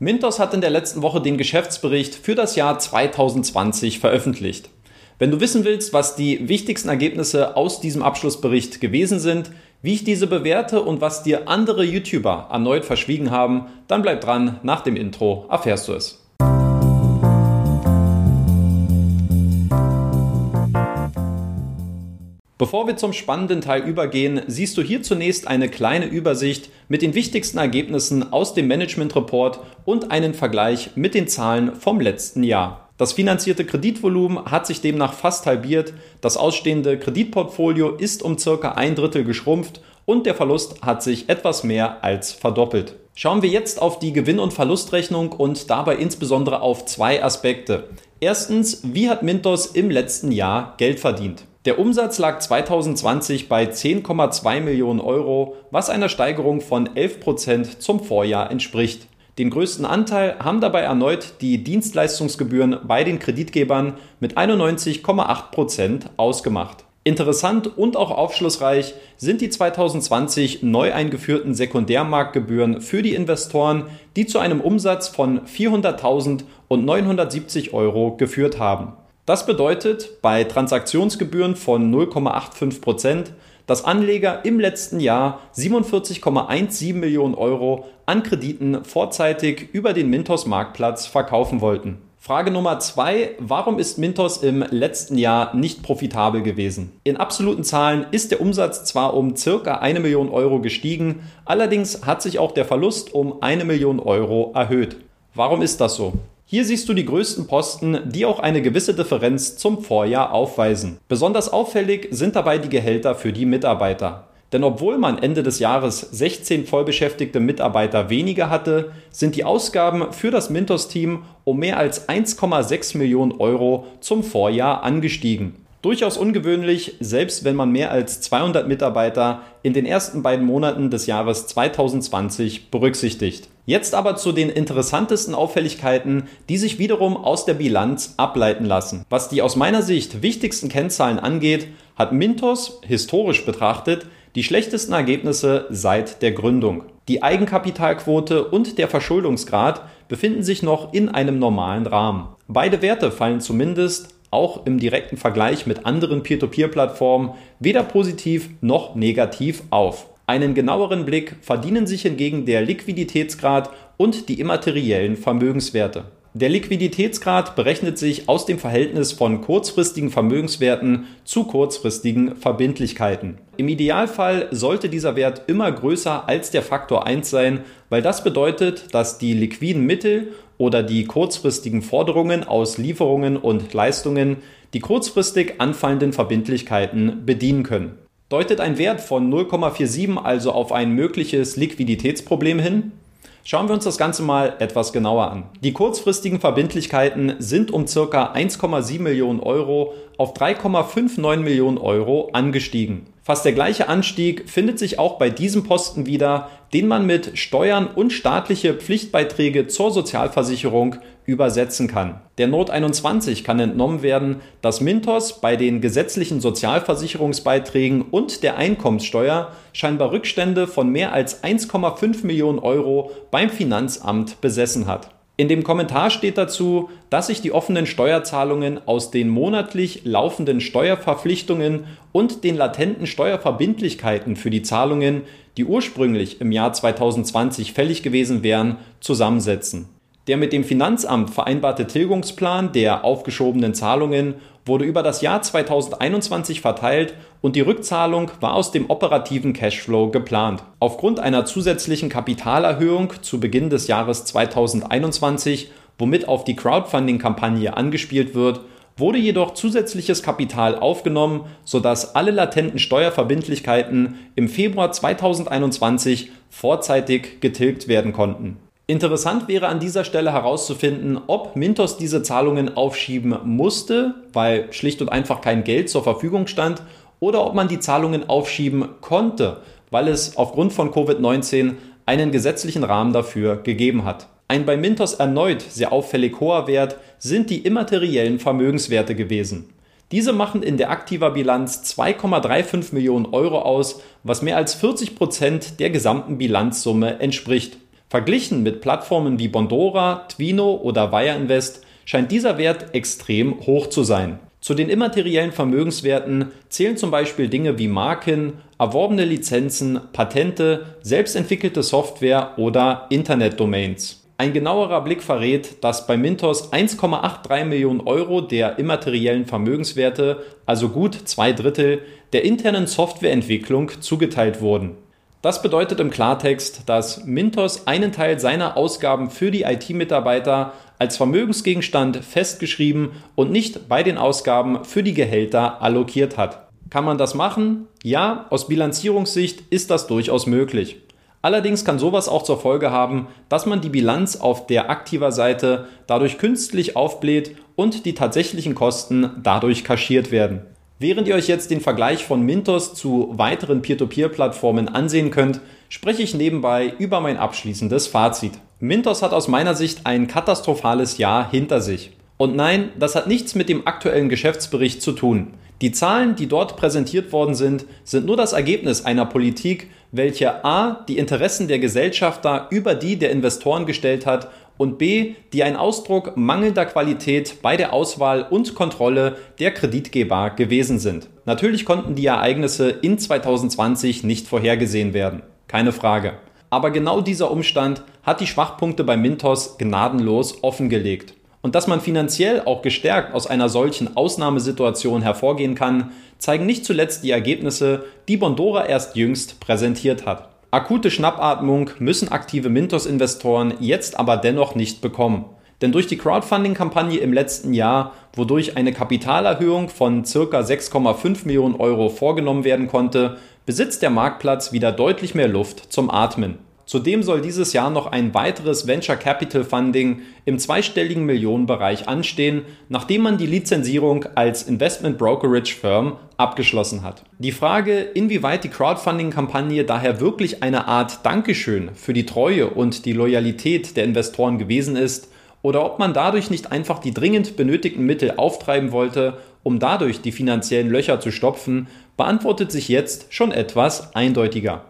Mintos hat in der letzten Woche den Geschäftsbericht für das Jahr 2020 veröffentlicht. Wenn du wissen willst, was die wichtigsten Ergebnisse aus diesem Abschlussbericht gewesen sind, wie ich diese bewerte und was dir andere YouTuber erneut verschwiegen haben, dann bleib dran, nach dem Intro erfährst du es. Bevor wir zum spannenden Teil übergehen, siehst du hier zunächst eine kleine Übersicht mit den wichtigsten Ergebnissen aus dem Management Report und einen Vergleich mit den Zahlen vom letzten Jahr. Das finanzierte Kreditvolumen hat sich demnach fast halbiert, das ausstehende Kreditportfolio ist um circa ein Drittel geschrumpft und der Verlust hat sich etwas mehr als verdoppelt. Schauen wir jetzt auf die Gewinn- und Verlustrechnung und dabei insbesondere auf zwei Aspekte. Erstens, wie hat Mintos im letzten Jahr Geld verdient? Der Umsatz lag 2020 bei 10,2 Millionen Euro, was einer Steigerung von 11 Prozent zum Vorjahr entspricht. Den größten Anteil haben dabei erneut die Dienstleistungsgebühren bei den Kreditgebern mit 91,8 Prozent ausgemacht. Interessant und auch aufschlussreich sind die 2020 neu eingeführten Sekundärmarktgebühren für die Investoren, die zu einem Umsatz von 400.000 und 970 Euro geführt haben. Das bedeutet bei Transaktionsgebühren von 0,85 Prozent, dass Anleger im letzten Jahr 47,17 Millionen Euro an Krediten vorzeitig über den Mintos Marktplatz verkaufen wollten. Frage Nummer zwei, warum ist Mintos im letzten Jahr nicht profitabel gewesen? In absoluten Zahlen ist der Umsatz zwar um circa eine Million Euro gestiegen, allerdings hat sich auch der Verlust um eine Million Euro erhöht. Warum ist das so? Hier siehst du die größten Posten, die auch eine gewisse Differenz zum Vorjahr aufweisen. Besonders auffällig sind dabei die Gehälter für die Mitarbeiter. Denn obwohl man Ende des Jahres 16 vollbeschäftigte Mitarbeiter weniger hatte, sind die Ausgaben für das Mintos-Team um mehr als 1,6 Millionen Euro zum Vorjahr angestiegen. Durchaus ungewöhnlich, selbst wenn man mehr als 200 Mitarbeiter in den ersten beiden Monaten des Jahres 2020 berücksichtigt. Jetzt aber zu den interessantesten Auffälligkeiten, die sich wiederum aus der Bilanz ableiten lassen. Was die aus meiner Sicht wichtigsten Kennzahlen angeht, hat Mintos historisch betrachtet die schlechtesten Ergebnisse seit der Gründung. Die Eigenkapitalquote und der Verschuldungsgrad befinden sich noch in einem normalen Rahmen. Beide Werte fallen zumindest auch im direkten Vergleich mit anderen Peer-to-Peer-Plattformen weder positiv noch negativ auf. Einen genaueren Blick verdienen sich hingegen der Liquiditätsgrad und die immateriellen Vermögenswerte. Der Liquiditätsgrad berechnet sich aus dem Verhältnis von kurzfristigen Vermögenswerten zu kurzfristigen Verbindlichkeiten. Im Idealfall sollte dieser Wert immer größer als der Faktor 1 sein, weil das bedeutet, dass die liquiden Mittel oder die kurzfristigen Forderungen aus Lieferungen und Leistungen die kurzfristig anfallenden Verbindlichkeiten bedienen können. Deutet ein Wert von 0,47 also auf ein mögliches Liquiditätsproblem hin? Schauen wir uns das Ganze mal etwas genauer an. Die kurzfristigen Verbindlichkeiten sind um ca. 1,7 Millionen Euro auf 3,59 Millionen Euro angestiegen. Fast der gleiche Anstieg findet sich auch bei diesem Posten wieder, den man mit Steuern und staatliche Pflichtbeiträge zur Sozialversicherung übersetzen kann. Der Not 21 kann entnommen werden, dass Mintos bei den gesetzlichen Sozialversicherungsbeiträgen und der Einkommenssteuer scheinbar Rückstände von mehr als 1,5 Millionen Euro beim Finanzamt besessen hat. In dem Kommentar steht dazu, dass sich die offenen Steuerzahlungen aus den monatlich laufenden Steuerverpflichtungen und den latenten Steuerverbindlichkeiten für die Zahlungen, die ursprünglich im Jahr 2020 fällig gewesen wären, zusammensetzen. Der mit dem Finanzamt vereinbarte Tilgungsplan der aufgeschobenen Zahlungen wurde über das Jahr 2021 verteilt und die Rückzahlung war aus dem operativen Cashflow geplant. Aufgrund einer zusätzlichen Kapitalerhöhung zu Beginn des Jahres 2021, womit auf die Crowdfunding-Kampagne angespielt wird, wurde jedoch zusätzliches Kapital aufgenommen, sodass alle latenten Steuerverbindlichkeiten im Februar 2021 vorzeitig getilgt werden konnten. Interessant wäre an dieser Stelle herauszufinden, ob Mintos diese Zahlungen aufschieben musste, weil schlicht und einfach kein Geld zur Verfügung stand, oder ob man die Zahlungen aufschieben konnte, weil es aufgrund von Covid-19 einen gesetzlichen Rahmen dafür gegeben hat. Ein bei Mintos erneut sehr auffällig hoher Wert sind die immateriellen Vermögenswerte gewesen. Diese machen in der aktiver Bilanz 2,35 Millionen Euro aus, was mehr als 40 Prozent der gesamten Bilanzsumme entspricht. Verglichen mit Plattformen wie Bondora, Twino oder Wire Invest scheint dieser Wert extrem hoch zu sein. Zu den immateriellen Vermögenswerten zählen zum Beispiel Dinge wie Marken, erworbene Lizenzen, Patente, selbstentwickelte Software oder Internetdomains. Ein genauerer Blick verrät, dass bei Mintos 1,83 Millionen Euro der immateriellen Vermögenswerte, also gut zwei Drittel, der internen Softwareentwicklung zugeteilt wurden. Das bedeutet im Klartext, dass Mintos einen Teil seiner Ausgaben für die IT-Mitarbeiter als Vermögensgegenstand festgeschrieben und nicht bei den Ausgaben für die Gehälter allokiert hat. Kann man das machen? Ja, aus Bilanzierungssicht ist das durchaus möglich. Allerdings kann sowas auch zur Folge haben, dass man die Bilanz auf der aktiver Seite dadurch künstlich aufbläht und die tatsächlichen Kosten dadurch kaschiert werden. Während ihr euch jetzt den Vergleich von Mintos zu weiteren Peer-to-Peer-Plattformen ansehen könnt, spreche ich nebenbei über mein abschließendes Fazit. Mintos hat aus meiner Sicht ein katastrophales Jahr hinter sich. Und nein, das hat nichts mit dem aktuellen Geschäftsbericht zu tun. Die Zahlen, die dort präsentiert worden sind, sind nur das Ergebnis einer Politik, welche a. die Interessen der Gesellschafter über die der Investoren gestellt hat und b, die ein Ausdruck mangelnder Qualität bei der Auswahl und Kontrolle der Kreditgeber gewesen sind. Natürlich konnten die Ereignisse in 2020 nicht vorhergesehen werden, keine Frage. Aber genau dieser Umstand hat die Schwachpunkte bei Mintos gnadenlos offengelegt. Und dass man finanziell auch gestärkt aus einer solchen Ausnahmesituation hervorgehen kann, zeigen nicht zuletzt die Ergebnisse, die Bondora erst jüngst präsentiert hat. Akute Schnappatmung müssen aktive Mintos-Investoren jetzt aber dennoch nicht bekommen. Denn durch die Crowdfunding-Kampagne im letzten Jahr, wodurch eine Kapitalerhöhung von ca. 6,5 Millionen Euro vorgenommen werden konnte, besitzt der Marktplatz wieder deutlich mehr Luft zum Atmen. Zudem soll dieses Jahr noch ein weiteres Venture Capital Funding im zweistelligen Millionenbereich anstehen, nachdem man die Lizenzierung als Investment Brokerage Firm abgeschlossen hat. Die Frage, inwieweit die Crowdfunding-Kampagne daher wirklich eine Art Dankeschön für die Treue und die Loyalität der Investoren gewesen ist, oder ob man dadurch nicht einfach die dringend benötigten Mittel auftreiben wollte, um dadurch die finanziellen Löcher zu stopfen, beantwortet sich jetzt schon etwas eindeutiger.